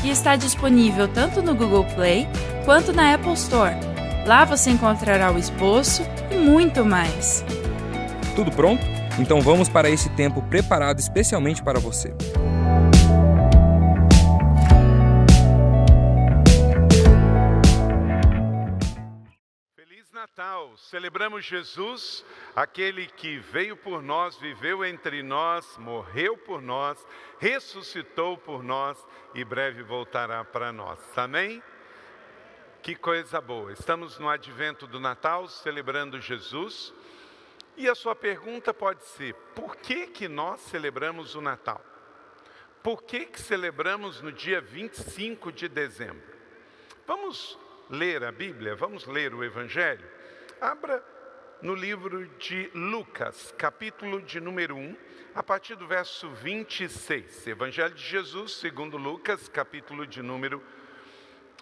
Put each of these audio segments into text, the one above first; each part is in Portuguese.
que está disponível tanto no Google Play quanto na Apple Store. Lá você encontrará o esboço e muito mais. Tudo pronto? Então vamos para esse tempo preparado especialmente para você. Feliz Natal! Celebramos Jesus, aquele que veio por nós, viveu entre nós, morreu por nós, ressuscitou por nós e breve voltará para nós. Amém? Que coisa boa! Estamos no advento do Natal, celebrando Jesus. E a sua pergunta pode ser: por que, que nós celebramos o Natal? Por que, que celebramos no dia 25 de dezembro? Vamos ler a Bíblia, vamos ler o Evangelho? Abra no livro de Lucas, capítulo de número 1, a partir do verso 26. Evangelho de Jesus, segundo Lucas, capítulo de número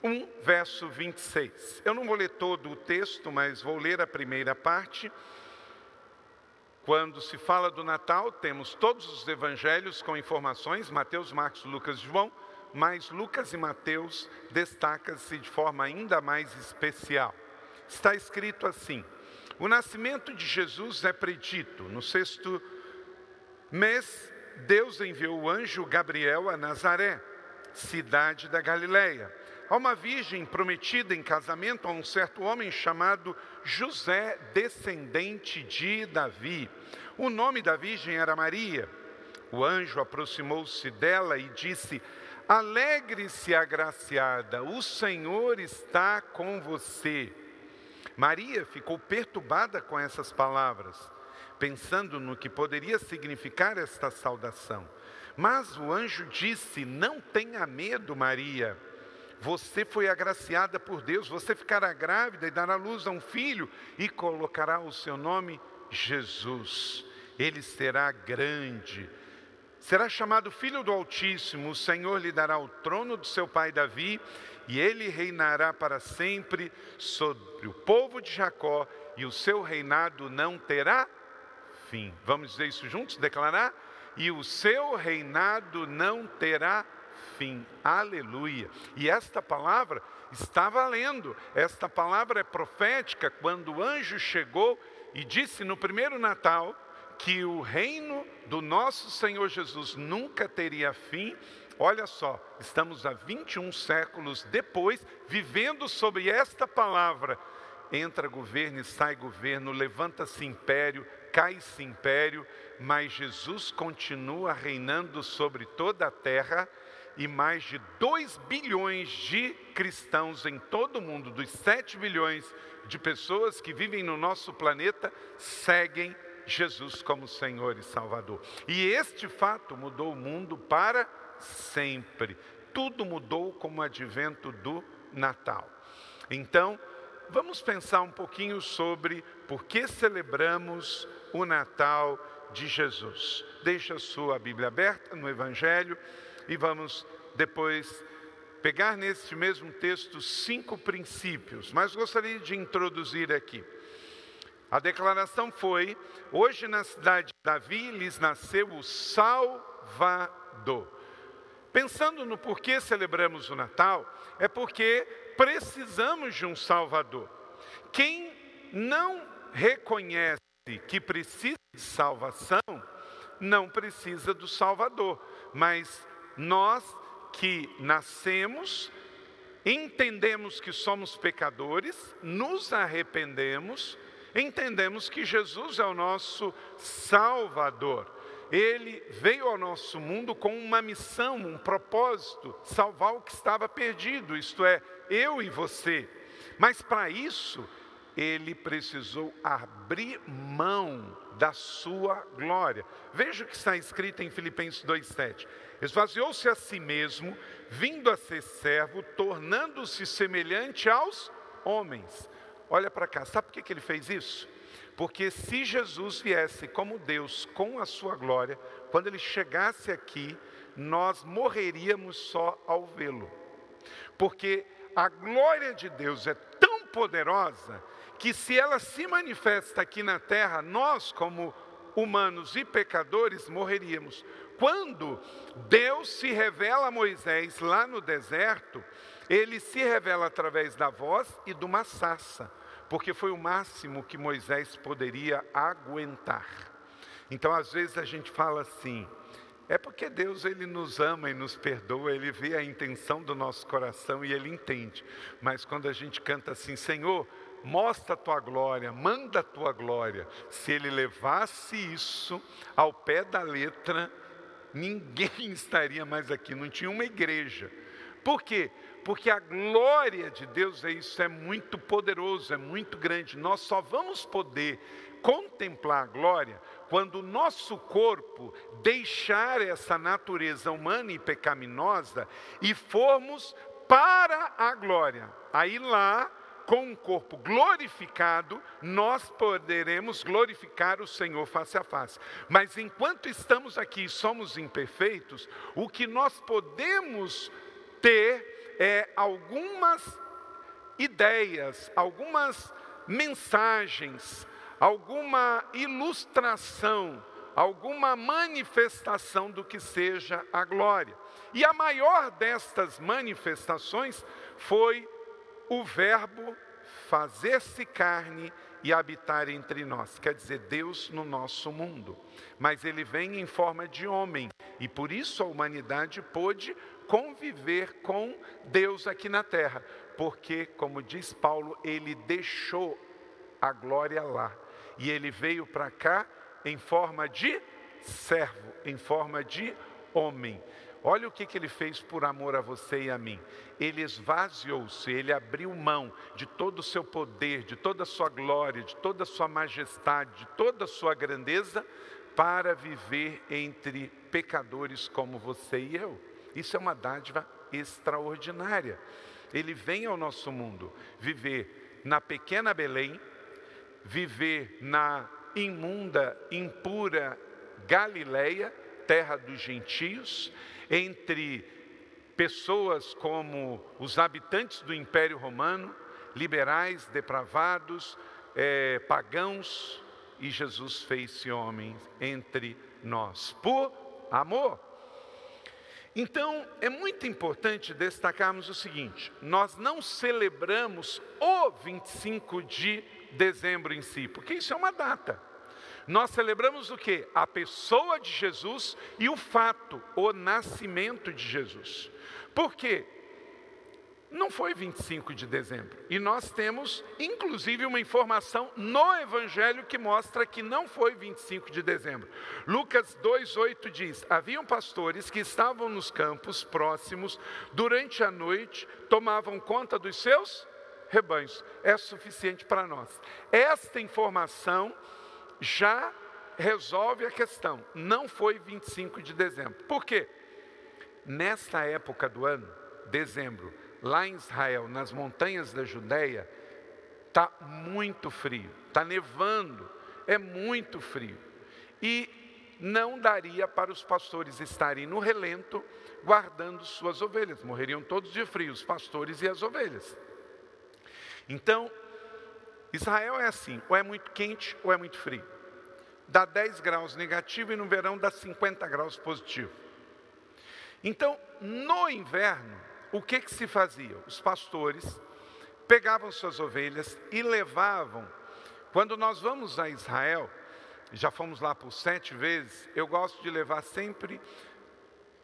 1, verso 26. Eu não vou ler todo o texto, mas vou ler a primeira parte. Quando se fala do Natal, temos todos os evangelhos com informações, Mateus, Marcos, Lucas e João, mas Lucas e Mateus destacam-se de forma ainda mais especial. Está escrito assim: O nascimento de Jesus é predito. No sexto mês, Deus enviou o anjo Gabriel a Nazaré, cidade da Galileia a uma virgem prometida em casamento a um certo homem chamado José, descendente de Davi. O nome da virgem era Maria. O anjo aproximou-se dela e disse: Alegre-se, agraciada, o Senhor está com você. Maria ficou perturbada com essas palavras, pensando no que poderia significar esta saudação. Mas o anjo disse: Não tenha medo, Maria você foi agraciada por Deus, você ficará grávida e dará luz a um filho e colocará o seu nome Jesus. Ele será grande, será chamado Filho do Altíssimo. O Senhor lhe dará o trono do seu pai Davi e ele reinará para sempre sobre o povo de Jacó e o seu reinado não terá fim. Vamos dizer isso juntos? Declarar? E o seu reinado não terá fim. Aleluia. E esta palavra está valendo. Esta palavra é profética quando o anjo chegou e disse no primeiro Natal que o reino do nosso Senhor Jesus nunca teria fim. Olha só, estamos há 21 séculos depois, vivendo sobre esta palavra. Entra governo e sai governo, levanta-se império, cai-se império, mas Jesus continua reinando sobre toda a terra e mais de 2 bilhões de cristãos em todo o mundo, dos 7 bilhões de pessoas que vivem no nosso planeta, seguem Jesus como Senhor e Salvador. E este fato mudou o mundo para sempre. Tudo mudou com o advento do Natal. Então, vamos pensar um pouquinho sobre por que celebramos o Natal de Jesus. Deixa a sua Bíblia aberta no Evangelho e vamos depois pegar neste mesmo texto cinco princípios, mas gostaria de introduzir aqui. A declaração foi: hoje na cidade de Davi lhes nasceu o Salvador. Pensando no porquê celebramos o Natal, é porque precisamos de um Salvador. Quem não reconhece que precisa de salvação, não precisa do Salvador, mas nós que nascemos, entendemos que somos pecadores, nos arrependemos, entendemos que Jesus é o nosso Salvador. Ele veio ao nosso mundo com uma missão, um propósito, salvar o que estava perdido, isto é, eu e você. Mas para isso, ele precisou abrir mão da sua glória. Veja o que está escrito em Filipenses 2,7. Esvaziou-se a si mesmo, vindo a ser servo, tornando-se semelhante aos homens. Olha para cá, sabe por que, ele fez isso? Porque se Jesus viesse como Deus com a sua glória, quando ele chegasse aqui, nós morreríamos só ao vê-lo. Porque a glória de Deus é tão poderosa que se ela se manifesta aqui na terra, nós, como humanos e pecadores, morreríamos. Quando Deus se revela a Moisés lá no deserto, ele se revela através da voz e de uma sassa, porque foi o máximo que Moisés poderia aguentar. Então, às vezes a gente fala assim: é porque Deus ele nos ama e nos perdoa, ele vê a intenção do nosso coração e ele entende. Mas quando a gente canta assim, Senhor, mostra a tua glória, manda a tua glória. Se ele levasse isso ao pé da letra, ninguém estaria mais aqui, não tinha uma igreja. Por quê? Porque a glória de Deus é isso, é muito poderoso, é muito grande. Nós só vamos poder contemplar a glória quando o nosso corpo deixar essa natureza humana e pecaminosa e formos para a glória. Aí lá, com um corpo glorificado, nós poderemos glorificar o Senhor face a face. Mas enquanto estamos aqui e somos imperfeitos, o que nós podemos ter é algumas ideias, algumas mensagens, alguma ilustração, alguma manifestação do que seja a glória. E a maior destas manifestações foi o Verbo fazer-se carne e habitar entre nós, quer dizer, Deus no nosso mundo. Mas ele vem em forma de homem, e por isso a humanidade pôde conviver com Deus aqui na terra, porque, como diz Paulo, ele deixou a glória lá. E ele veio para cá em forma de servo, em forma de homem. Olha o que, que ele fez por amor a você e a mim. Ele esvaziou-se, ele abriu mão de todo o seu poder, de toda a sua glória, de toda a sua majestade, de toda a sua grandeza, para viver entre pecadores como você e eu. Isso é uma dádiva extraordinária. Ele vem ao nosso mundo viver na pequena Belém, viver na imunda, impura Galileia, terra dos gentios, entre pessoas como os habitantes do Império Romano, liberais, depravados, é, pagãos, e Jesus fez-se homem entre nós, por amor. Então, é muito importante destacarmos o seguinte: nós não celebramos o 25 de dezembro em si, porque isso é uma data. Nós celebramos o que? A pessoa de Jesus e o fato, o nascimento de Jesus. Por quê? Não foi 25 de dezembro. E nós temos, inclusive, uma informação no Evangelho que mostra que não foi 25 de dezembro. Lucas 2,8 diz: Haviam pastores que estavam nos campos próximos, durante a noite, tomavam conta dos seus rebanhos. É suficiente para nós. Esta informação já resolve a questão. Não foi 25 de dezembro. Por quê? Nesta época do ano, dezembro, lá em Israel, nas montanhas da Judéia, está muito frio, está nevando, é muito frio. E não daria para os pastores estarem no relento guardando suas ovelhas, morreriam todos de frio, os pastores e as ovelhas. Então, Israel é assim, ou é muito quente ou é muito frio. Dá 10 graus negativo e no verão dá 50 graus positivo. Então, no inverno, o que, que se fazia? Os pastores pegavam suas ovelhas e levavam. Quando nós vamos a Israel, já fomos lá por sete vezes, eu gosto de levar sempre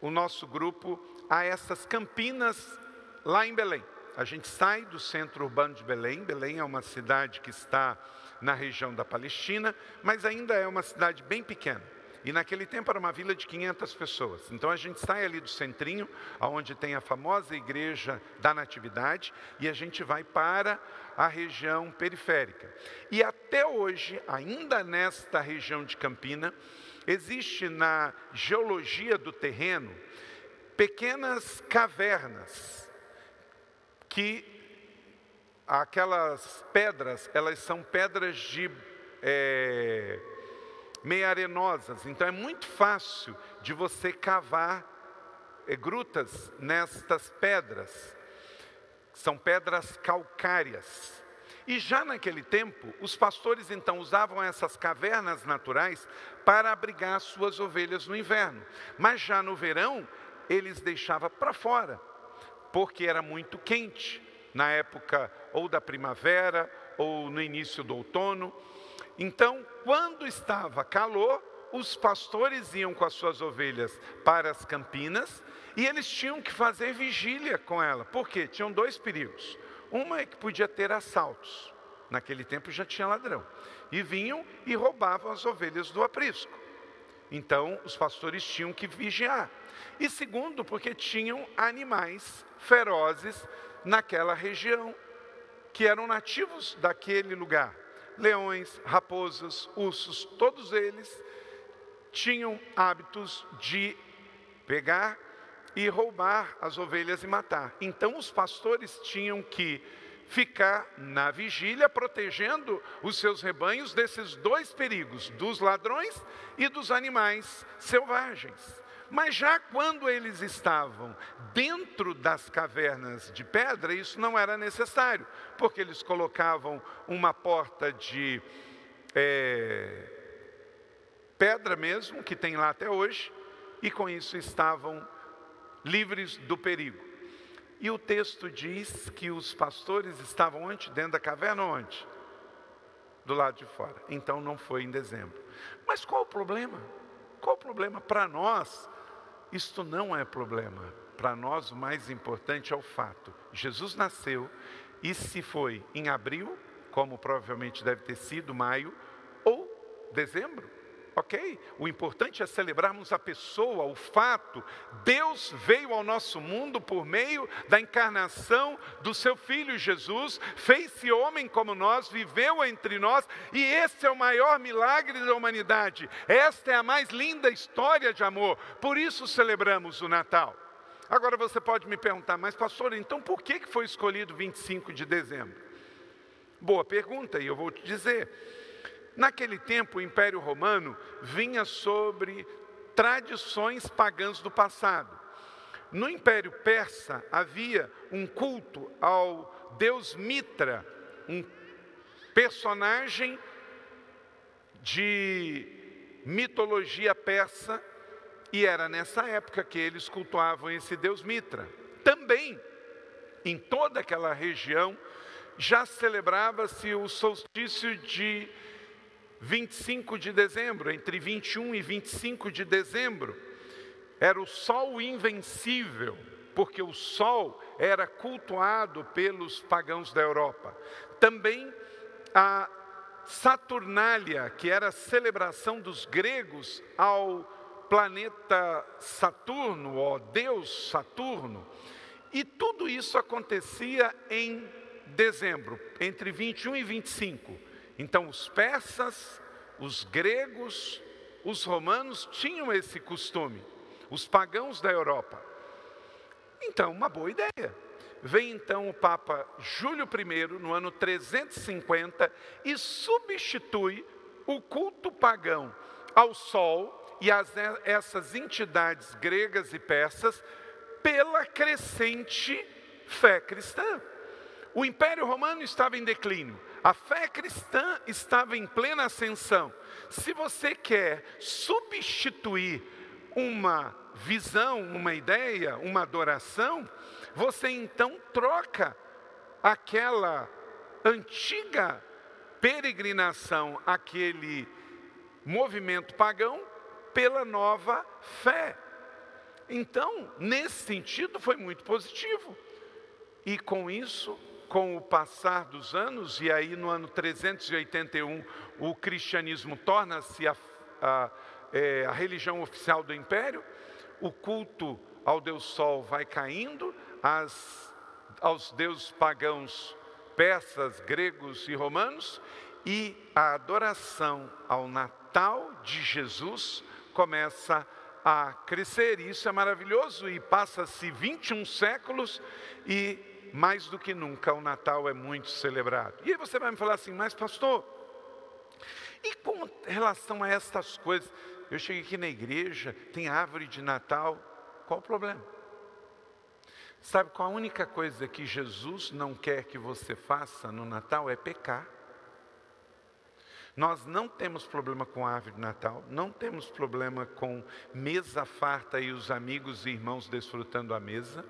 o nosso grupo a essas campinas lá em Belém. A gente sai do centro urbano de Belém. Belém é uma cidade que está na região da Palestina, mas ainda é uma cidade bem pequena. E naquele tempo era uma vila de 500 pessoas. Então a gente sai ali do centrinho, onde tem a famosa igreja da Natividade, e a gente vai para a região periférica. E até hoje, ainda nesta região de Campina, existe na geologia do terreno pequenas cavernas que aquelas pedras, elas são pedras de é, meio arenosas, então é muito fácil de você cavar é, grutas nestas pedras. São pedras calcárias. E já naquele tempo, os pastores então usavam essas cavernas naturais para abrigar suas ovelhas no inverno. Mas já no verão, eles deixavam para fora, porque era muito quente, na época ou da primavera ou no início do outono. Então, quando estava calor, os pastores iam com as suas ovelhas para as campinas e eles tinham que fazer vigília com ela. Por quê? Tinham dois perigos. Uma é que podia ter assaltos. Naquele tempo já tinha ladrão. E vinham e roubavam as ovelhas do aprisco. Então, os pastores tinham que vigiar. E segundo, porque tinham animais ferozes naquela região, que eram nativos daquele lugar. Leões, raposas, ursos, todos eles tinham hábitos de pegar e roubar as ovelhas e matar. Então os pastores tinham que ficar na vigília, protegendo os seus rebanhos desses dois perigos, dos ladrões e dos animais selvagens. Mas já quando eles estavam dentro das cavernas de pedra, isso não era necessário, porque eles colocavam uma porta de é, pedra mesmo, que tem lá até hoje, e com isso estavam livres do perigo. E o texto diz que os pastores estavam onde? Dentro da caverna onde? Do lado de fora. Então não foi em dezembro. Mas qual o problema? Qual o problema? Para nós, isto não é problema. Para nós, o mais importante é o fato: Jesus nasceu e se foi em abril, como provavelmente deve ter sido maio, ou dezembro, ok? O importante é celebrarmos a pessoa, o fato. Deus veio ao nosso mundo por meio da encarnação do seu Filho Jesus, fez-se homem como nós, viveu entre nós, e esse é o maior milagre da humanidade. Esta é a mais linda história de amor, por isso celebramos o Natal. Agora você pode me perguntar, mas pastor, então por que foi escolhido 25 de dezembro? Boa pergunta, e eu vou te dizer. Naquele tempo, o Império Romano vinha sobre tradições pagãs do passado. No Império Persa havia um culto ao deus Mitra, um personagem de mitologia persa, e era nessa época que eles cultuavam esse deus Mitra. Também, em toda aquela região, já celebrava-se o solstício de 25 de dezembro, entre 21 e 25 de dezembro, era o sol invencível, porque o sol era cultuado pelos pagãos da Europa. Também a Saturnália, que era a celebração dos gregos ao planeta Saturno, ó Deus Saturno. E tudo isso acontecia em dezembro, entre 21 e 25. Então, os persas, os gregos, os romanos tinham esse costume, os pagãos da Europa. Então, uma boa ideia. Vem então o Papa Júlio I, no ano 350, e substitui o culto pagão ao sol e as, essas entidades gregas e persas pela crescente fé cristã. O Império Romano estava em declínio, a fé cristã estava em plena ascensão. Se você quer substituir uma visão, uma ideia, uma adoração, você então troca aquela antiga peregrinação, aquele movimento pagão, pela nova fé. Então, nesse sentido, foi muito positivo. E com isso, com o passar dos anos, e aí no ano 381 o cristianismo torna-se a, a, é, a religião oficial do império, o culto ao Deus Sol vai caindo, as, aos deuses pagãos persas, gregos e romanos, e a adoração ao Natal de Jesus começa a crescer. E isso é maravilhoso e passa-se 21 séculos e mais do que nunca, o Natal é muito celebrado. E aí você vai me falar assim, mas pastor, e com relação a estas coisas? Eu cheguei aqui na igreja, tem árvore de Natal, qual o problema? Sabe qual a única coisa que Jesus não quer que você faça no Natal é pecar. Nós não temos problema com árvore de Natal, não temos problema com mesa farta e os amigos e irmãos desfrutando a mesa,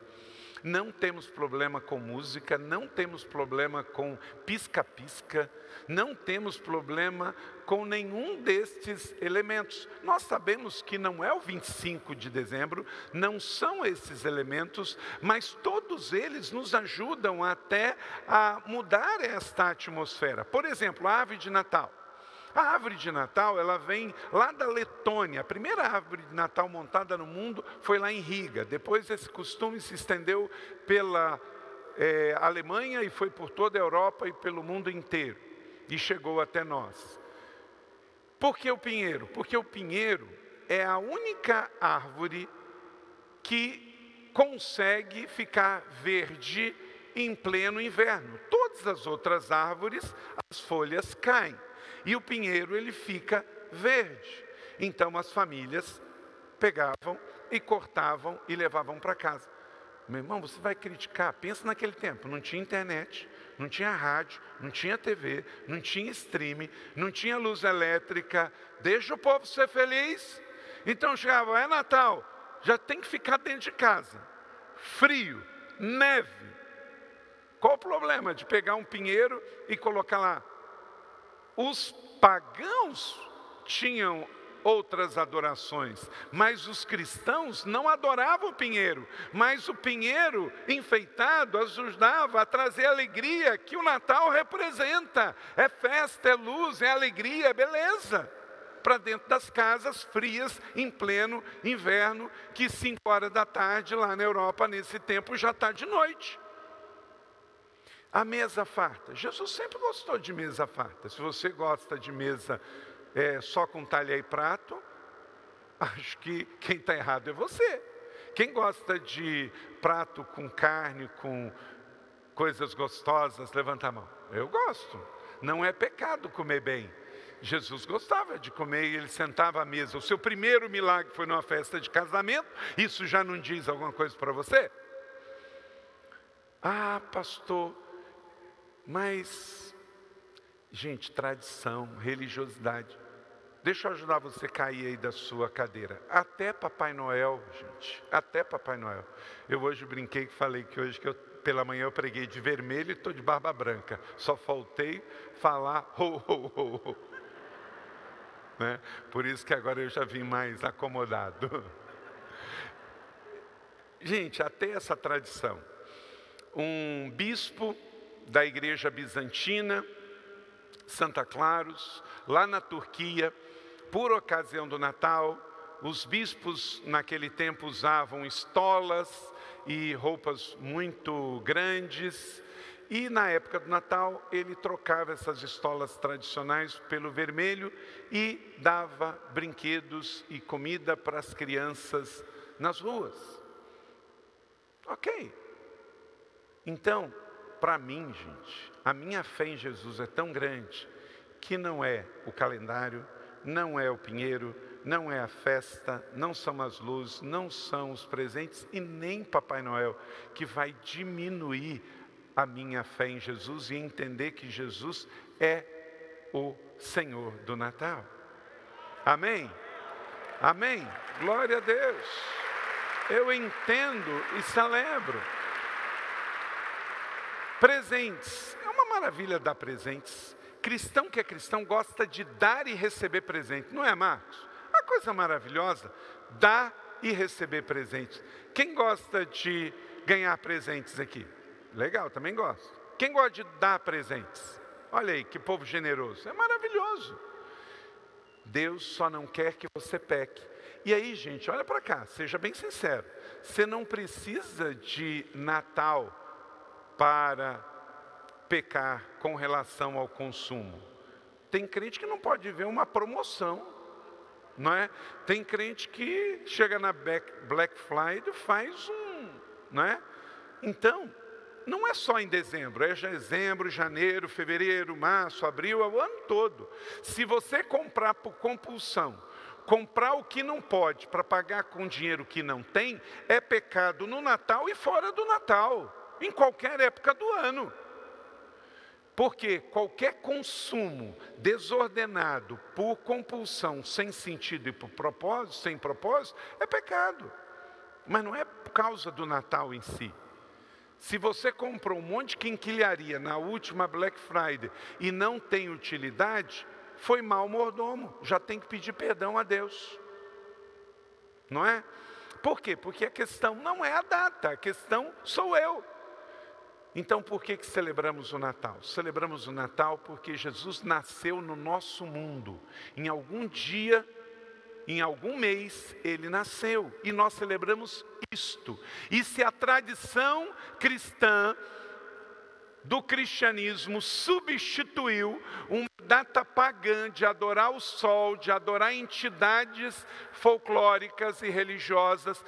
não temos problema com música, não temos problema com pisca-pisca, não temos problema com nenhum destes elementos. Nós sabemos que não é o 25 de dezembro, não são esses elementos, mas todos eles nos ajudam até a mudar esta atmosfera. Por exemplo, a ave de Natal. A árvore de Natal, ela vem lá da Letônia. A primeira árvore de Natal montada no mundo foi lá em Riga. Depois esse costume se estendeu pela é, Alemanha e foi por toda a Europa e pelo mundo inteiro. E chegou até nós. Por que o pinheiro? Porque o pinheiro é a única árvore que consegue ficar verde em pleno inverno. Todas as outras árvores, as folhas caem e o pinheiro ele fica verde. Então as famílias pegavam e cortavam e levavam para casa. Meu irmão, você vai criticar, pensa naquele tempo, não tinha internet, não tinha rádio, não tinha TV, não tinha streaming, não tinha luz elétrica, deixa o povo ser feliz. Então chegava, é Natal, já tem que ficar dentro de casa. Frio, neve. Qual o problema de pegar um pinheiro e colocar lá os pagãos tinham outras adorações, mas os cristãos não adoravam o pinheiro, mas o pinheiro enfeitado ajudava a trazer a alegria que o Natal representa. É festa, é luz, é alegria, é beleza. Para dentro das casas frias, em pleno inverno, que cinco horas da tarde lá na Europa, nesse tempo, já está de noite. A mesa farta. Jesus sempre gostou de mesa farta. Se você gosta de mesa é, só com talha e prato, acho que quem está errado é você. Quem gosta de prato com carne, com coisas gostosas, levanta a mão. Eu gosto. Não é pecado comer bem. Jesus gostava de comer e ele sentava à mesa. O seu primeiro milagre foi numa festa de casamento. Isso já não diz alguma coisa para você? Ah, pastor, mas, gente, tradição, religiosidade. Deixa eu ajudar você a cair aí da sua cadeira. Até Papai Noel, gente, até Papai Noel. Eu hoje brinquei que falei que hoje que eu, pela manhã eu preguei de vermelho e estou de barba branca. Só faltei falar ho, ho, ho. Né? Por isso que agora eu já vim mais acomodado. Gente, até essa tradição. Um bispo da igreja bizantina, Santa Claros, lá na Turquia, por ocasião do Natal, os bispos naquele tempo usavam estolas e roupas muito grandes, e na época do Natal ele trocava essas estolas tradicionais pelo vermelho e dava brinquedos e comida para as crianças nas ruas. Ok. Então, para mim, gente, a minha fé em Jesus é tão grande que não é o calendário, não é o pinheiro, não é a festa, não são as luzes, não são os presentes e nem Papai Noel que vai diminuir a minha fé em Jesus e entender que Jesus é o Senhor do Natal. Amém? Amém? Glória a Deus. Eu entendo e celebro. Presentes. É uma maravilha dar presentes. Cristão que é cristão gosta de dar e receber presente, não é, Marcos? Uma coisa maravilhosa, dar e receber presentes. Quem gosta de ganhar presentes aqui? Legal, também gosto. Quem gosta de dar presentes? Olha aí, que povo generoso. É maravilhoso. Deus só não quer que você peque. E aí, gente, olha para cá, seja bem sincero. Você não precisa de Natal para pecar com relação ao consumo. Tem crente que não pode ver uma promoção, não é? Tem crente que chega na Black Friday e faz um, não é? Então, não é só em dezembro, é dezembro, janeiro, fevereiro, março, abril, é o ano todo. Se você comprar por compulsão, comprar o que não pode para pagar com dinheiro que não tem, é pecado no Natal e fora do Natal, em qualquer época do ano. Porque qualquer consumo desordenado por compulsão, sem sentido e por propósito, sem propósito, é pecado. Mas não é por causa do Natal em si. Se você comprou um monte de quinquilharia na última Black Friday e não tem utilidade, foi mal mordomo, já tem que pedir perdão a Deus. Não é? Por quê? Porque a questão não é a data, a questão sou eu. Então, por que, que celebramos o Natal? Celebramos o Natal porque Jesus nasceu no nosso mundo. Em algum dia, em algum mês, ele nasceu. E nós celebramos isto. E se a tradição cristã do cristianismo substituiu uma data pagã de adorar o sol, de adorar entidades folclóricas e religiosas,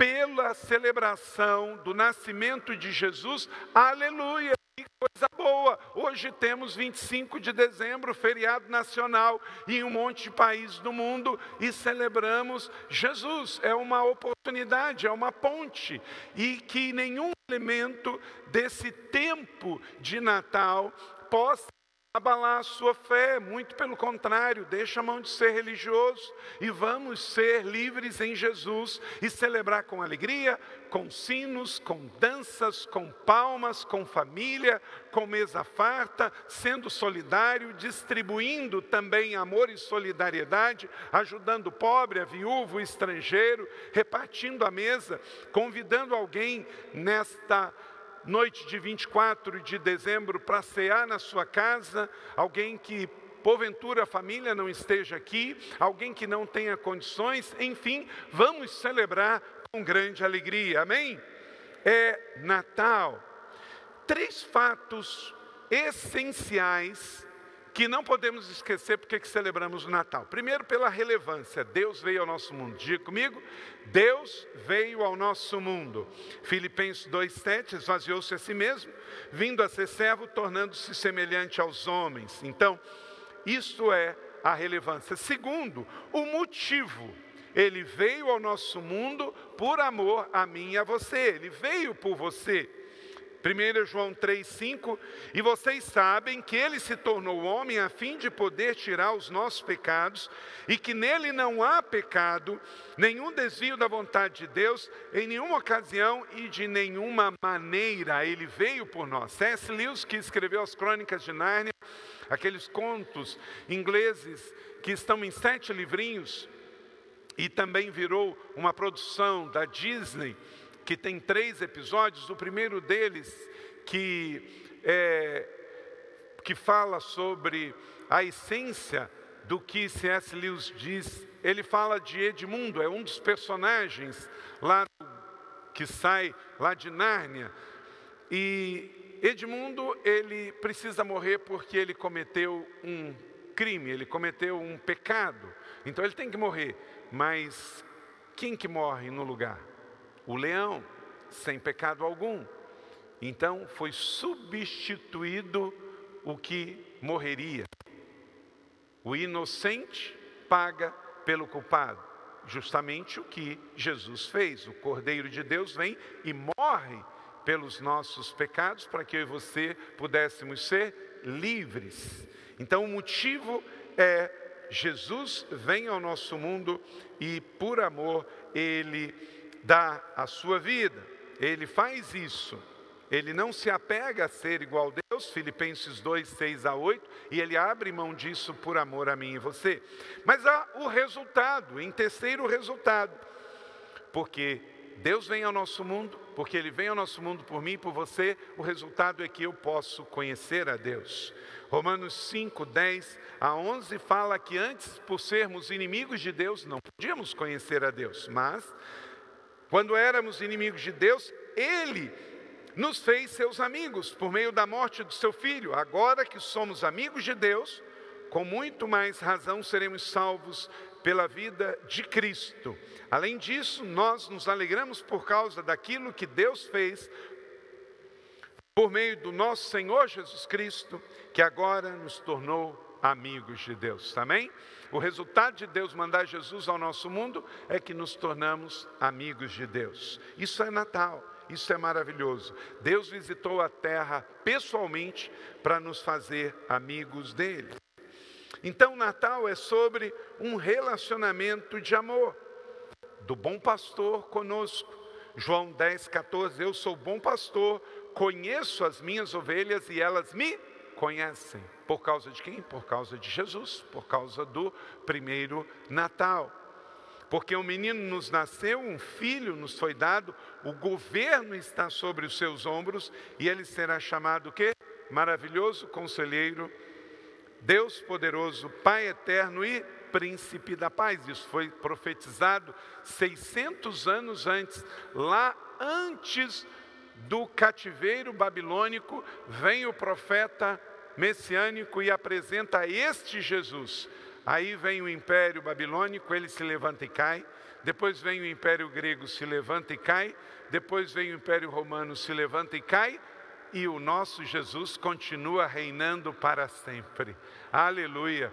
pela celebração do nascimento de Jesus, aleluia! Que coisa boa! Hoje temos 25 de dezembro, feriado nacional, em um monte de países do mundo e celebramos Jesus. É uma oportunidade, é uma ponte, e que nenhum elemento desse tempo de Natal possa abalar a sua fé, muito pelo contrário, deixa a mão de ser religioso e vamos ser livres em Jesus e celebrar com alegria, com sinos, com danças, com palmas, com família, com mesa farta, sendo solidário, distribuindo também amor e solidariedade, ajudando o pobre, a viúvo, o estrangeiro, repartindo a mesa, convidando alguém nesta noite de 24 de dezembro para cear na sua casa, alguém que porventura a família não esteja aqui, alguém que não tenha condições, enfim, vamos celebrar com grande alegria, amém? É Natal. Três fatos essenciais que não podemos esquecer porque que celebramos o Natal. Primeiro, pela relevância. Deus veio ao nosso mundo. Diga comigo, Deus veio ao nosso mundo. Filipenses 2,7, esvaziou-se a si mesmo, vindo a ser servo, tornando-se semelhante aos homens. Então, isso é a relevância. Segundo, o motivo. Ele veio ao nosso mundo por amor a mim e a você. Ele veio por você. 1 João 3,5: E vocês sabem que ele se tornou homem a fim de poder tirar os nossos pecados, e que nele não há pecado, nenhum desvio da vontade de Deus, em nenhuma ocasião e de nenhuma maneira. Ele veio por nós. C.S. Lewis, que escreveu as Crônicas de Nárnia, aqueles contos ingleses que estão em sete livrinhos, e também virou uma produção da Disney que tem três episódios. O primeiro deles, que, é, que fala sobre a essência do que C.S. Lewis diz, ele fala de Edmundo, é um dos personagens lá que sai lá de Nárnia. E Edmundo, ele precisa morrer porque ele cometeu um crime, ele cometeu um pecado. Então ele tem que morrer. Mas quem que morre no lugar? O leão, sem pecado algum. Então foi substituído o que morreria. O inocente paga pelo culpado, justamente o que Jesus fez. O Cordeiro de Deus vem e morre pelos nossos pecados para que eu e você pudéssemos ser livres. Então o motivo é Jesus vem ao nosso mundo e por amor ele dá a sua vida. Ele faz isso. Ele não se apega a ser igual a Deus, Filipenses 2, 6 a 8, e ele abre mão disso por amor a mim e você. Mas há o resultado, em terceiro resultado, porque Deus vem ao nosso mundo, porque Ele vem ao nosso mundo por mim e por você, o resultado é que eu posso conhecer a Deus. Romanos 5, 10 a 11 fala que antes, por sermos inimigos de Deus, não podíamos conhecer a Deus, mas quando éramos inimigos de Deus, Ele nos fez seus amigos por meio da morte do seu filho. Agora que somos amigos de Deus, com muito mais razão seremos salvos pela vida de Cristo. Além disso, nós nos alegramos por causa daquilo que Deus fez por meio do nosso Senhor Jesus Cristo, que agora nos tornou amigos de Deus. Amém? O resultado de Deus mandar Jesus ao nosso mundo é que nos tornamos amigos de Deus. Isso é Natal. Isso é maravilhoso. Deus visitou a terra pessoalmente para nos fazer amigos dele. Então, Natal é sobre um relacionamento de amor do bom pastor conosco. João 10, 14. Eu sou bom pastor, conheço as minhas ovelhas e elas me conhecem. Por causa de quem? Por causa de Jesus, por causa do primeiro Natal. Porque um menino nos nasceu, um filho nos foi dado, o governo está sobre os seus ombros e ele será chamado o quê? Maravilhoso conselheiro, Deus poderoso, Pai eterno e príncipe da paz. Isso foi profetizado 600 anos antes, lá antes do cativeiro babilônico, vem o profeta messiânico e apresenta este Jesus. Aí vem o império babilônico, ele se levanta e cai. Depois vem o império grego, se levanta e cai. Depois vem o império romano, se levanta e cai. E o nosso Jesus continua reinando para sempre. Aleluia.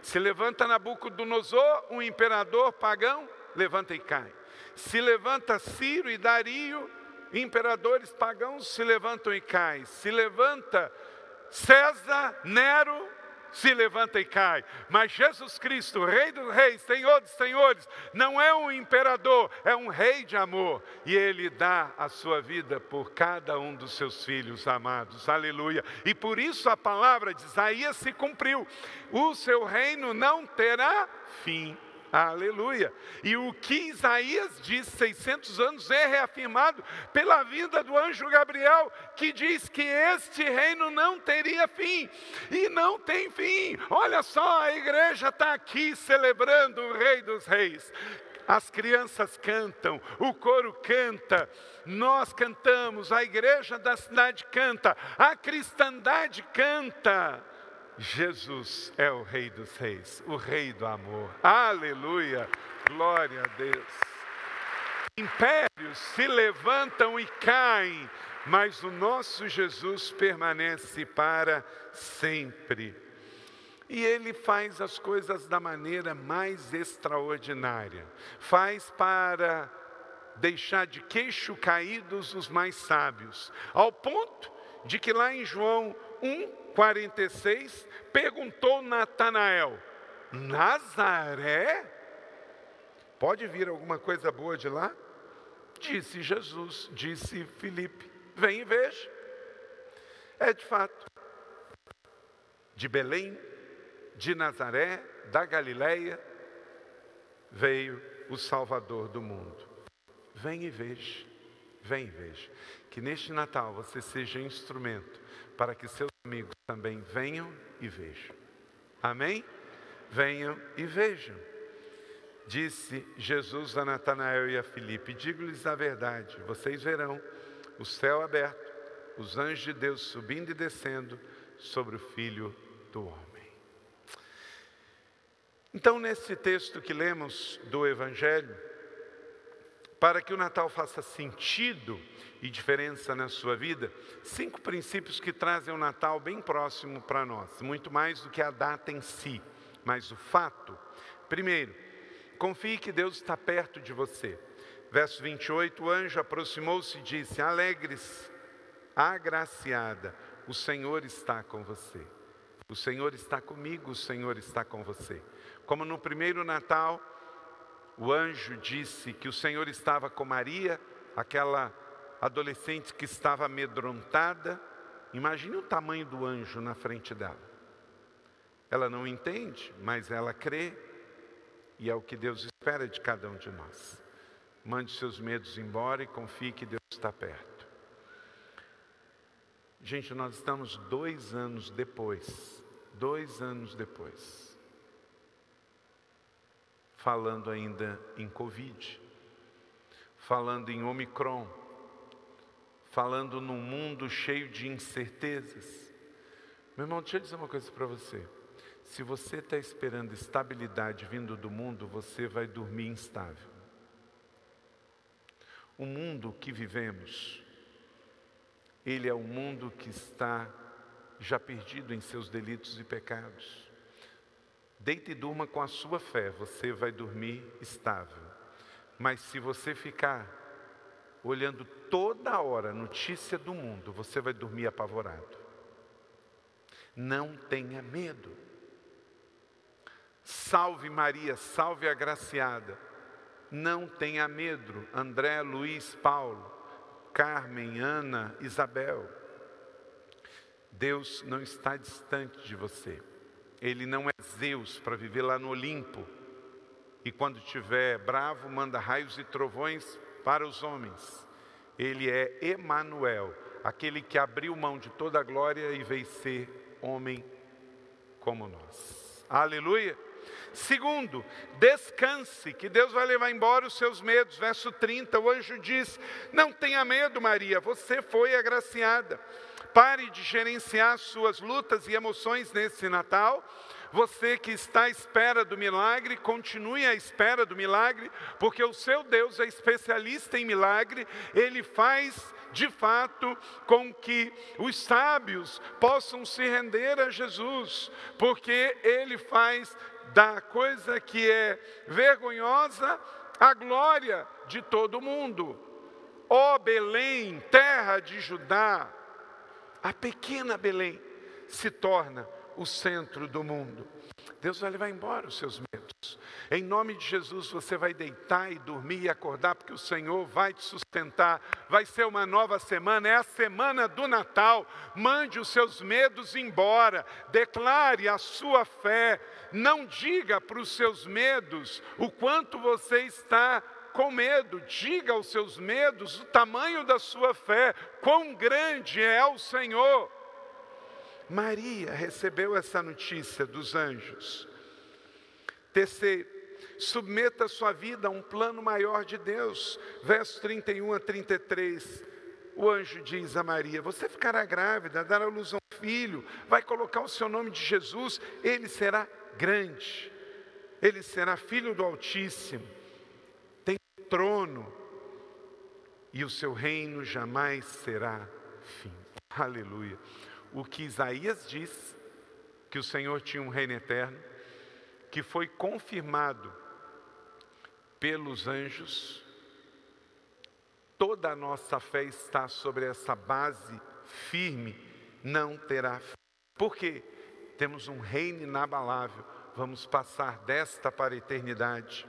Se levanta Nabucodonosor, um imperador pagão, levanta e cai. Se levanta Ciro e Dario, imperadores pagãos, se levantam e caem. Se levanta César, Nero, se levanta e cai. Mas Jesus Cristo, Rei dos Reis, Senhor dos Senhores, não é um imperador, é um rei de amor. E ele dá a sua vida por cada um dos seus filhos amados. Aleluia. E por isso a palavra de Isaías se cumpriu: o seu reino não terá fim. Aleluia. E o que Isaías diz 600 anos é reafirmado pela vinda do anjo Gabriel, que diz que este reino não teria fim. E não tem fim. Olha só, a igreja está aqui celebrando o Rei dos Reis. As crianças cantam, o coro canta, nós cantamos, a igreja da cidade canta, a cristandade canta. Jesus é o Rei dos Reis, o Rei do amor. Aleluia! Glória a Deus. Impérios se levantam e caem, mas o nosso Jesus permanece para sempre. E ele faz as coisas da maneira mais extraordinária. Faz para deixar de queixo caídos os mais sábios, ao ponto de que lá em João 1, 46, perguntou Natanael: Nazaré? Pode vir alguma coisa boa de lá? Disse Jesus, disse Filipe: Vem e veja. É de fato, de Belém, de Nazaré, da Galileia, veio o Salvador do mundo. Vem e veja, vem e veja. Que neste Natal você seja instrumento para que seus amigos também venham e vejam. Amém? Venham e vejam. Disse Jesus a Natanael e a Filipe: Digo-lhes a verdade, vocês verão o céu aberto, os anjos de Deus subindo e descendo sobre o filho do homem. Então, nesse texto que lemos do Evangelho, para que o Natal faça sentido e diferença na sua vida, cinco princípios que trazem o Natal bem próximo para nós, muito mais do que a data em si, mas o fato. Primeiro, confie que Deus está perto de você. Verso 28, o anjo aproximou-se e disse: Alegres, agraciada, o Senhor está com você. O Senhor está comigo, o Senhor está com você. Como no primeiro Natal, o anjo disse que o Senhor estava com Maria, aquela adolescente que estava amedrontada. Imagine o tamanho do anjo na frente dela. Ela não entende, mas ela crê, e é o que Deus espera de cada um de nós. Mande seus medos embora e confie que Deus está perto. Gente, nós estamos dois anos depois, dois anos depois falando ainda em Covid, falando em Omicron, falando num mundo cheio de incertezas. Meu irmão, deixa eu dizer uma coisa para você. Se você está esperando estabilidade vindo do mundo, você vai dormir instável. O mundo que vivemos Ele é um mundo que está já perdido em seus delitos e pecados. Deite e durma com a sua fé, você vai dormir estável. Mas se você ficar olhando toda hora notícia do mundo, você vai dormir apavorado. Não tenha medo. Salve Maria, salve a graciada. Não tenha medo, André, Luiz, Paulo, Carmen, Ana, Isabel. Deus não está distante de você. Ele não é Zeus para viver lá no Olimpo. E quando estiver bravo, manda raios e trovões para os homens. Ele é Emanuel, aquele que abriu mão de toda a glória e veio ser homem como nós. Aleluia. Segundo, descanse, que Deus vai levar embora os seus medos. Verso 30, o anjo diz: Não tenha medo, Maria, você foi agraciada. Pare de gerenciar suas lutas e emoções nesse Natal. Você que está à espera do milagre, continue à espera do milagre, porque o seu Deus é especialista em milagre, ele faz de fato com que os sábios possam se render a Jesus, porque ele faz da coisa que é vergonhosa a glória de todo mundo. Ó Belém, terra de Judá, a pequena Belém se torna o centro do mundo. Deus vai levar embora os seus medos. Em nome de Jesus, você vai deitar e dormir e acordar, porque o Senhor vai te sustentar. Vai ser uma nova semana, é a semana do Natal. Mande os seus medos embora, declare a sua fé. Não diga para os seus medos o quanto você está com medo, diga aos seus medos o tamanho da sua fé, quão grande é o Senhor. Maria recebeu essa notícia dos anjos. Terceiro, submeta sua vida a um plano maior de Deus. Verso 31 a 33. O anjo diz a Maria: Você ficará grávida, dará luz a um filho, vai colocar o seu nome de Jesus, ele será grande, ele será filho do Altíssimo trono e o seu reino jamais será fim. Aleluia. O que Isaías diz, que o Senhor tinha um reino eterno, que foi confirmado pelos anjos, toda a nossa fé está sobre essa base firme, não terá fim. Por quê? Temos um reino inabalável, vamos passar desta para a eternidade.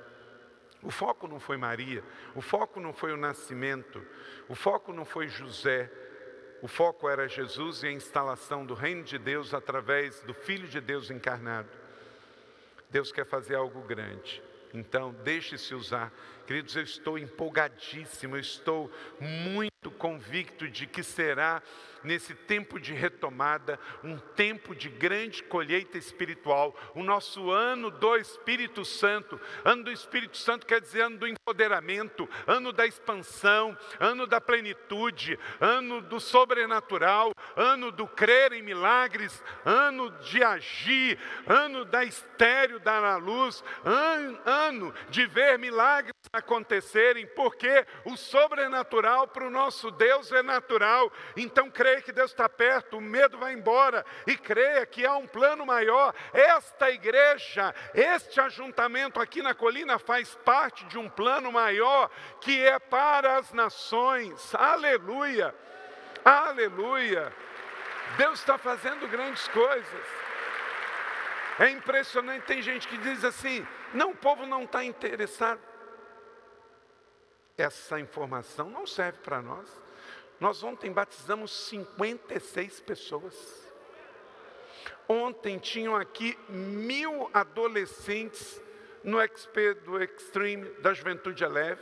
O foco não foi Maria, o foco não foi o nascimento, o foco não foi José, o foco era Jesus e a instalação do reino de Deus através do Filho de Deus encarnado. Deus quer fazer algo grande, então deixe-se usar. Queridos, eu estou empolgadíssimo, eu estou muito convicto de que será nesse tempo de retomada, um tempo de grande colheita espiritual, o nosso ano do Espírito Santo. Ano do Espírito Santo quer dizer ano do empoderamento, ano da expansão, ano da plenitude, ano do sobrenatural, ano do crer em milagres, ano de agir, ano da estéreo dar à luz, an, ano de ver milagres acontecerem, porque o sobrenatural para o nosso Deus é natural. Então creia que Deus está perto, o medo vai embora e creia que há um plano maior. Esta igreja, este ajuntamento aqui na colina faz parte de um plano maior que é para as nações. Aleluia! Aleluia! Deus está fazendo grandes coisas. É impressionante, tem gente que diz assim: não, o povo não está interessado essa informação não serve para nós. Nós ontem batizamos 56 pessoas. Ontem tinham aqui mil adolescentes no XP do Extreme da Juventude Eleve.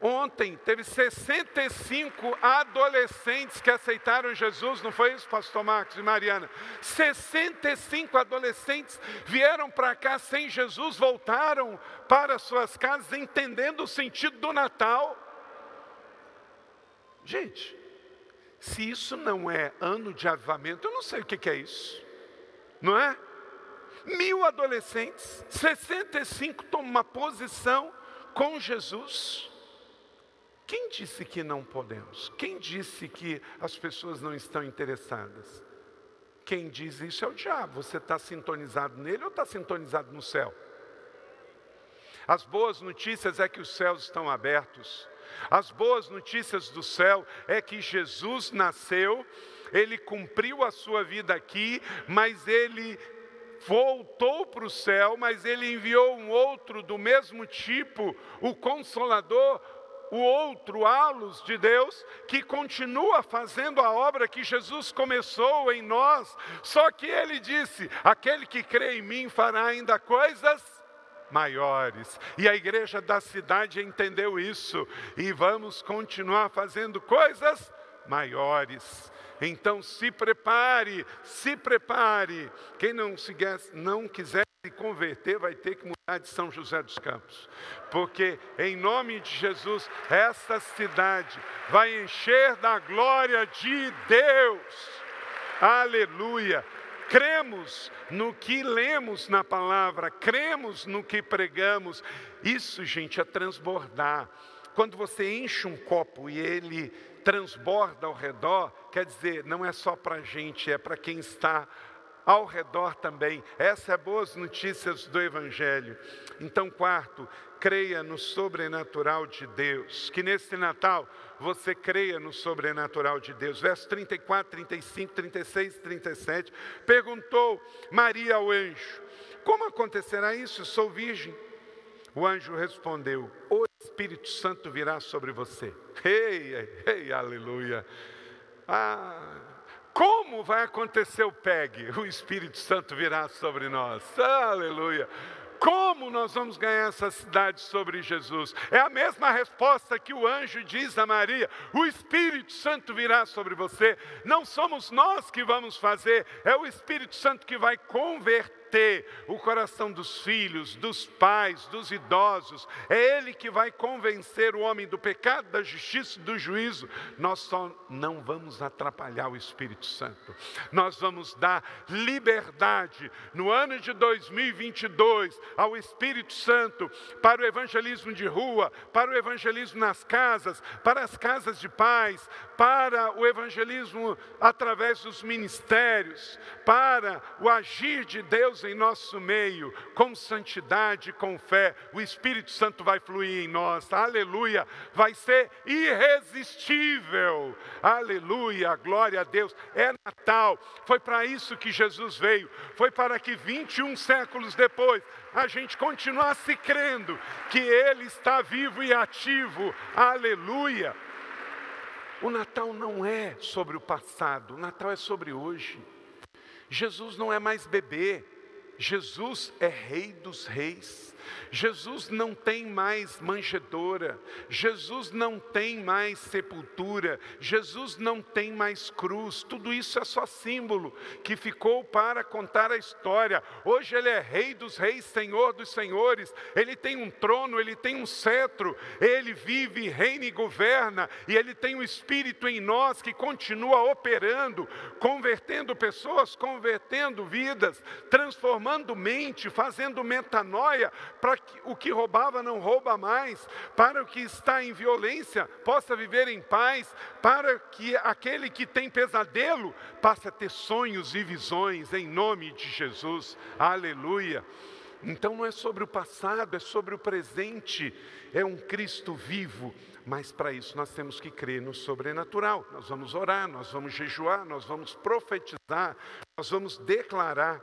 Ontem teve 65 adolescentes que aceitaram Jesus, não foi isso, pastor Marcos e Mariana? 65 adolescentes vieram para cá sem Jesus, voltaram para suas casas entendendo o sentido do Natal. Gente, se isso não é ano de avivamento, eu não sei o que é isso, não é? Mil adolescentes, 65 tomam uma posição com Jesus. Quem disse que não podemos? Quem disse que as pessoas não estão interessadas? Quem diz isso é o diabo. Você está sintonizado nele ou está sintonizado no céu? As boas notícias é que os céus estão abertos. As boas notícias do céu é que Jesus nasceu, ele cumpriu a sua vida aqui, mas ele voltou para o céu, mas ele enviou um outro do mesmo tipo, o Consolador, o outro halos de Deus, que continua fazendo a obra que Jesus começou em nós, só que ele disse: aquele que crê em mim fará ainda coisas maiores. E a igreja da cidade entendeu isso, e vamos continuar fazendo coisas maiores. Então se prepare, se prepare. Quem não, se, não quiser se converter vai ter que mudar de São José dos Campos. Porque em nome de Jesus, essa cidade vai encher da glória de Deus. Aleluia. Cremos no que lemos na palavra, cremos no que pregamos. Isso, gente, é transbordar. Quando você enche um copo e ele transborda ao redor, quer dizer, não é só para a gente, é para quem está ao redor também. Essa é boas notícias do Evangelho. Então, quarto, creia no sobrenatural de Deus. Que nesse Natal você creia no sobrenatural de Deus. Verso 34, 35, 36, 37. Perguntou Maria ao anjo: Como acontecerá isso? Sou virgem. O anjo respondeu: O Espírito Santo virá sobre você. Ei, ei, ei aleluia. Ah, como vai acontecer o PEG? O Espírito Santo virá sobre nós. Aleluia. Como nós vamos ganhar essa cidade sobre Jesus? É a mesma resposta que o anjo diz a Maria: o Espírito Santo virá sobre você. Não somos nós que vamos fazer, é o Espírito Santo que vai converter o coração dos filhos, dos pais, dos idosos. É Ele que vai convencer o homem do pecado, da justiça e do juízo. Nós só não vamos atrapalhar o Espírito Santo. Nós vamos dar liberdade no ano de 2022 ao Espírito Santo para o evangelismo de rua, para o evangelismo nas casas, para as casas de paz, para o evangelismo através dos ministérios, para o agir de Deus Deus em nosso meio, com santidade, com fé, o Espírito Santo vai fluir em nós, aleluia, vai ser irresistível, aleluia, glória a Deus. É Natal, foi para isso que Jesus veio, foi para que 21 séculos depois a gente continuasse crendo que Ele está vivo e ativo, aleluia. O Natal não é sobre o passado, o Natal é sobre hoje. Jesus não é mais bebê, Jesus é Rei dos Reis. Jesus não tem mais manjedoura, Jesus não tem mais sepultura, Jesus não tem mais cruz, tudo isso é só símbolo que ficou para contar a história. Hoje Ele é Rei dos Reis, Senhor dos Senhores, Ele tem um trono, Ele tem um cetro, Ele vive, reina e governa, e Ele tem um Espírito em nós que continua operando, convertendo pessoas, convertendo vidas, transformando mente, fazendo metanoia para que o que roubava não rouba mais, para o que está em violência possa viver em paz, para que aquele que tem pesadelo passe a ter sonhos e visões, em nome de Jesus. Aleluia. Então não é sobre o passado, é sobre o presente, é um Cristo vivo, mas para isso nós temos que crer no sobrenatural. Nós vamos orar, nós vamos jejuar, nós vamos profetizar, nós vamos declarar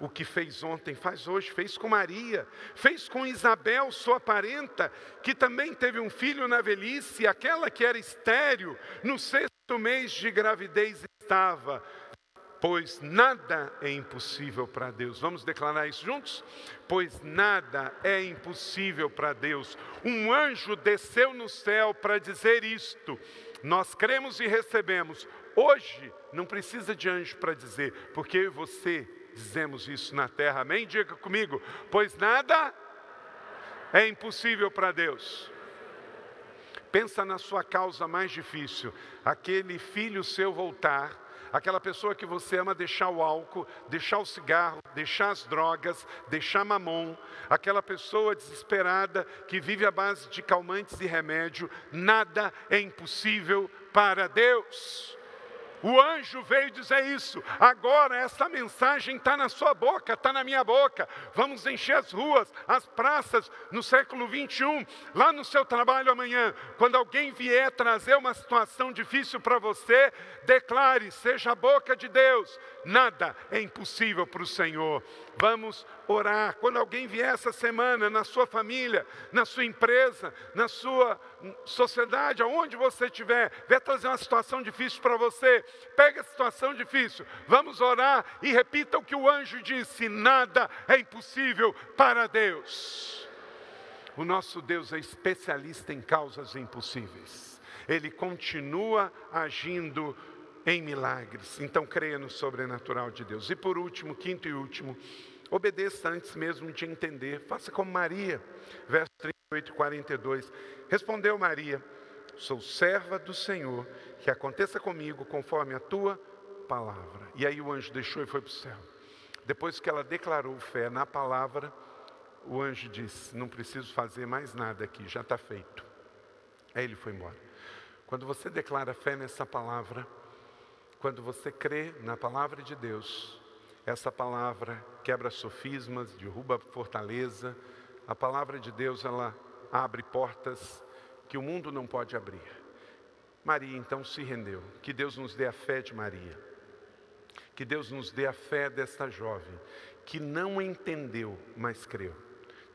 o que fez ontem, faz hoje, fez com Maria, fez com Isabel, sua parenta, que também teve um filho na velhice, aquela que era estéril, no sexto mês de gravidez estava. Pois nada é impossível para Deus. Vamos declarar isso juntos? Pois nada é impossível para Deus. Um anjo desceu no céu para dizer isto. Nós cremos e recebemos. Hoje não precisa de anjo para dizer, porque eu e você dizemos isso na terra, amém? Diga comigo, pois nada é impossível para Deus. Pensa na sua causa mais difícil, aquele filho seu voltar, aquela pessoa que você ama deixar o álcool, deixar o cigarro, deixar as drogas, deixar mamon, aquela pessoa desesperada que vive à base de calmantes e remédio, nada é impossível para Deus. O anjo veio dizer isso. Agora essa mensagem está na sua boca, está na minha boca. Vamos encher as ruas, as praças no século 21, lá no seu trabalho amanhã. Quando alguém vier trazer uma situação difícil para você, declare: seja a boca de Deus. Nada é impossível para o Senhor. Vamos orar. Quando alguém vier essa semana na sua família, na sua empresa, na sua sociedade, aonde você estiver, vier trazer uma situação difícil para você, pega a situação difícil, vamos orar e repita o que o anjo disse: nada é impossível para Deus. O nosso Deus é especialista em causas impossíveis. Ele continua agindo em milagres. Então creia no sobrenatural de Deus. E por último, quinto e último, obedeça antes mesmo de entender. Faça como Maria, verso 38 e 42. Respondeu Maria: Sou serva do Senhor, que aconteça comigo conforme a tua palavra. E aí o anjo deixou e foi para o céu. Depois que ela declarou fé na palavra, o anjo disse: Não preciso fazer mais nada aqui, já está feito. Aí ele foi embora. Quando você declara fé nessa palavra, quando você crê na palavra de Deus, essa palavra quebra sofismas, derruba fortaleza. A palavra de Deus, ela abre portas que o mundo não pode abrir. Maria então se rendeu. Que Deus nos dê a fé de Maria. Que Deus nos dê a fé desta jovem que não entendeu, mas creu.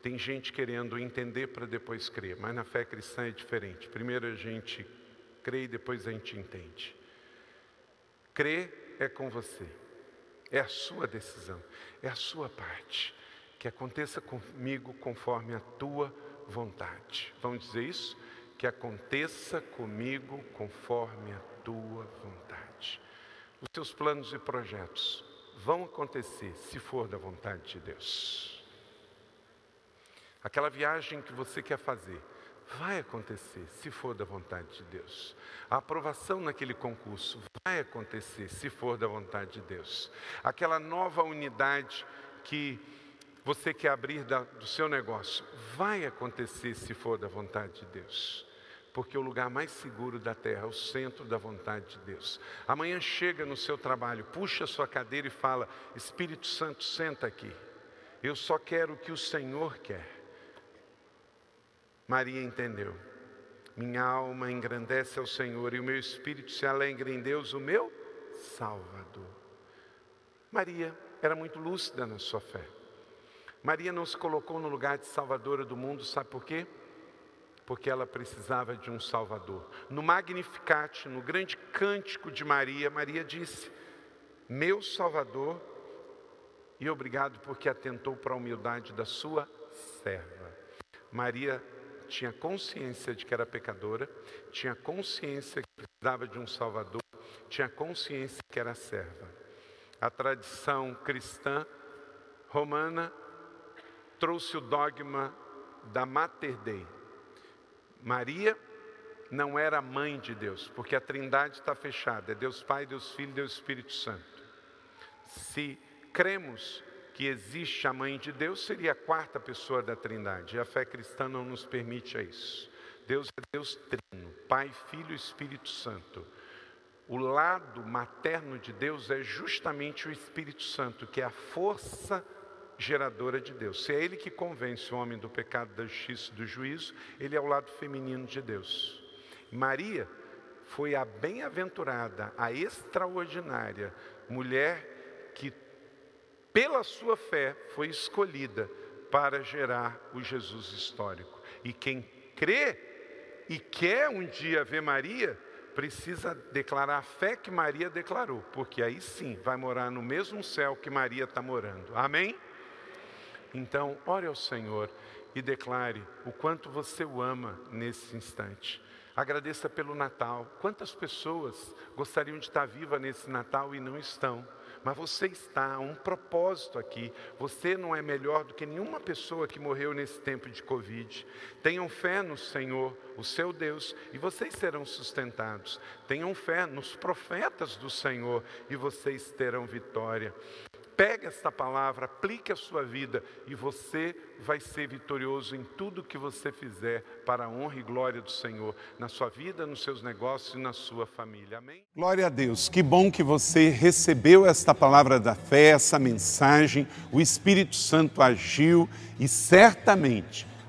Tem gente querendo entender para depois crer, mas na fé cristã é diferente. Primeiro a gente crê e depois a gente entende. Crer é com você, é a sua decisão, é a sua parte. Que aconteça comigo conforme a tua vontade. Vamos dizer isso? Que aconteça comigo conforme a tua vontade. Os teus planos e projetos vão acontecer se for da vontade de Deus. Aquela viagem que você quer fazer vai acontecer se for da vontade de Deus. A aprovação naquele concurso vai acontecer se for da vontade de Deus. Aquela nova unidade que você quer abrir da, do seu negócio vai acontecer se for da vontade de Deus. Porque o lugar mais seguro da terra é o centro da vontade de Deus. Amanhã chega no seu trabalho, puxa a sua cadeira e fala: Espírito Santo, senta aqui. Eu só quero o que o Senhor quer. Maria entendeu. Minha alma engrandece ao Senhor e o meu espírito se alegra em Deus, o meu Salvador. Maria era muito lúcida na sua fé. Maria não se colocou no lugar de salvadora do mundo, sabe por quê? Porque ela precisava de um Salvador. No Magnificat, no grande cântico de Maria, Maria disse: Meu Salvador, e obrigado porque atentou para a humildade da sua serva. Maria tinha consciência de que era pecadora, tinha consciência que precisava de um Salvador, tinha consciência que era serva. A tradição cristã romana trouxe o dogma da Mater Dei. Maria não era mãe de Deus, porque a trindade está fechada, é Deus Pai, Deus Filho, Deus Espírito Santo. Se cremos que existe a mãe de Deus, seria a quarta pessoa da Trindade. E a fé cristã não nos permite isso. Deus é Deus trino, Pai, Filho e Espírito Santo. O lado materno de Deus é justamente o Espírito Santo, que é a força geradora de Deus. Se é Ele que convence o homem do pecado, da justiça e do juízo, Ele é o lado feminino de Deus. Maria foi a bem-aventurada, a extraordinária mulher que pela sua fé, foi escolhida para gerar o Jesus histórico. E quem crê e quer um dia ver Maria, precisa declarar a fé que Maria declarou, porque aí sim vai morar no mesmo céu que Maria está morando. Amém? Então, ore ao Senhor e declare o quanto você o ama nesse instante. Agradeça pelo Natal. Quantas pessoas gostariam de estar viva nesse Natal e não estão? Mas você está, um propósito aqui. Você não é melhor do que nenhuma pessoa que morreu nesse tempo de Covid. Tenham fé no Senhor, o seu Deus, e vocês serão sustentados. Tenham fé nos profetas do Senhor, e vocês terão vitória. Pegue esta palavra, aplique a sua vida e você vai ser vitorioso em tudo que você fizer para a honra e glória do Senhor, na sua vida, nos seus negócios e na sua família. Amém? Glória a Deus. Que bom que você recebeu esta palavra da fé, essa mensagem. O Espírito Santo agiu e certamente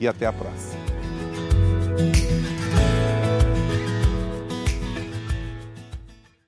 e até a próxima.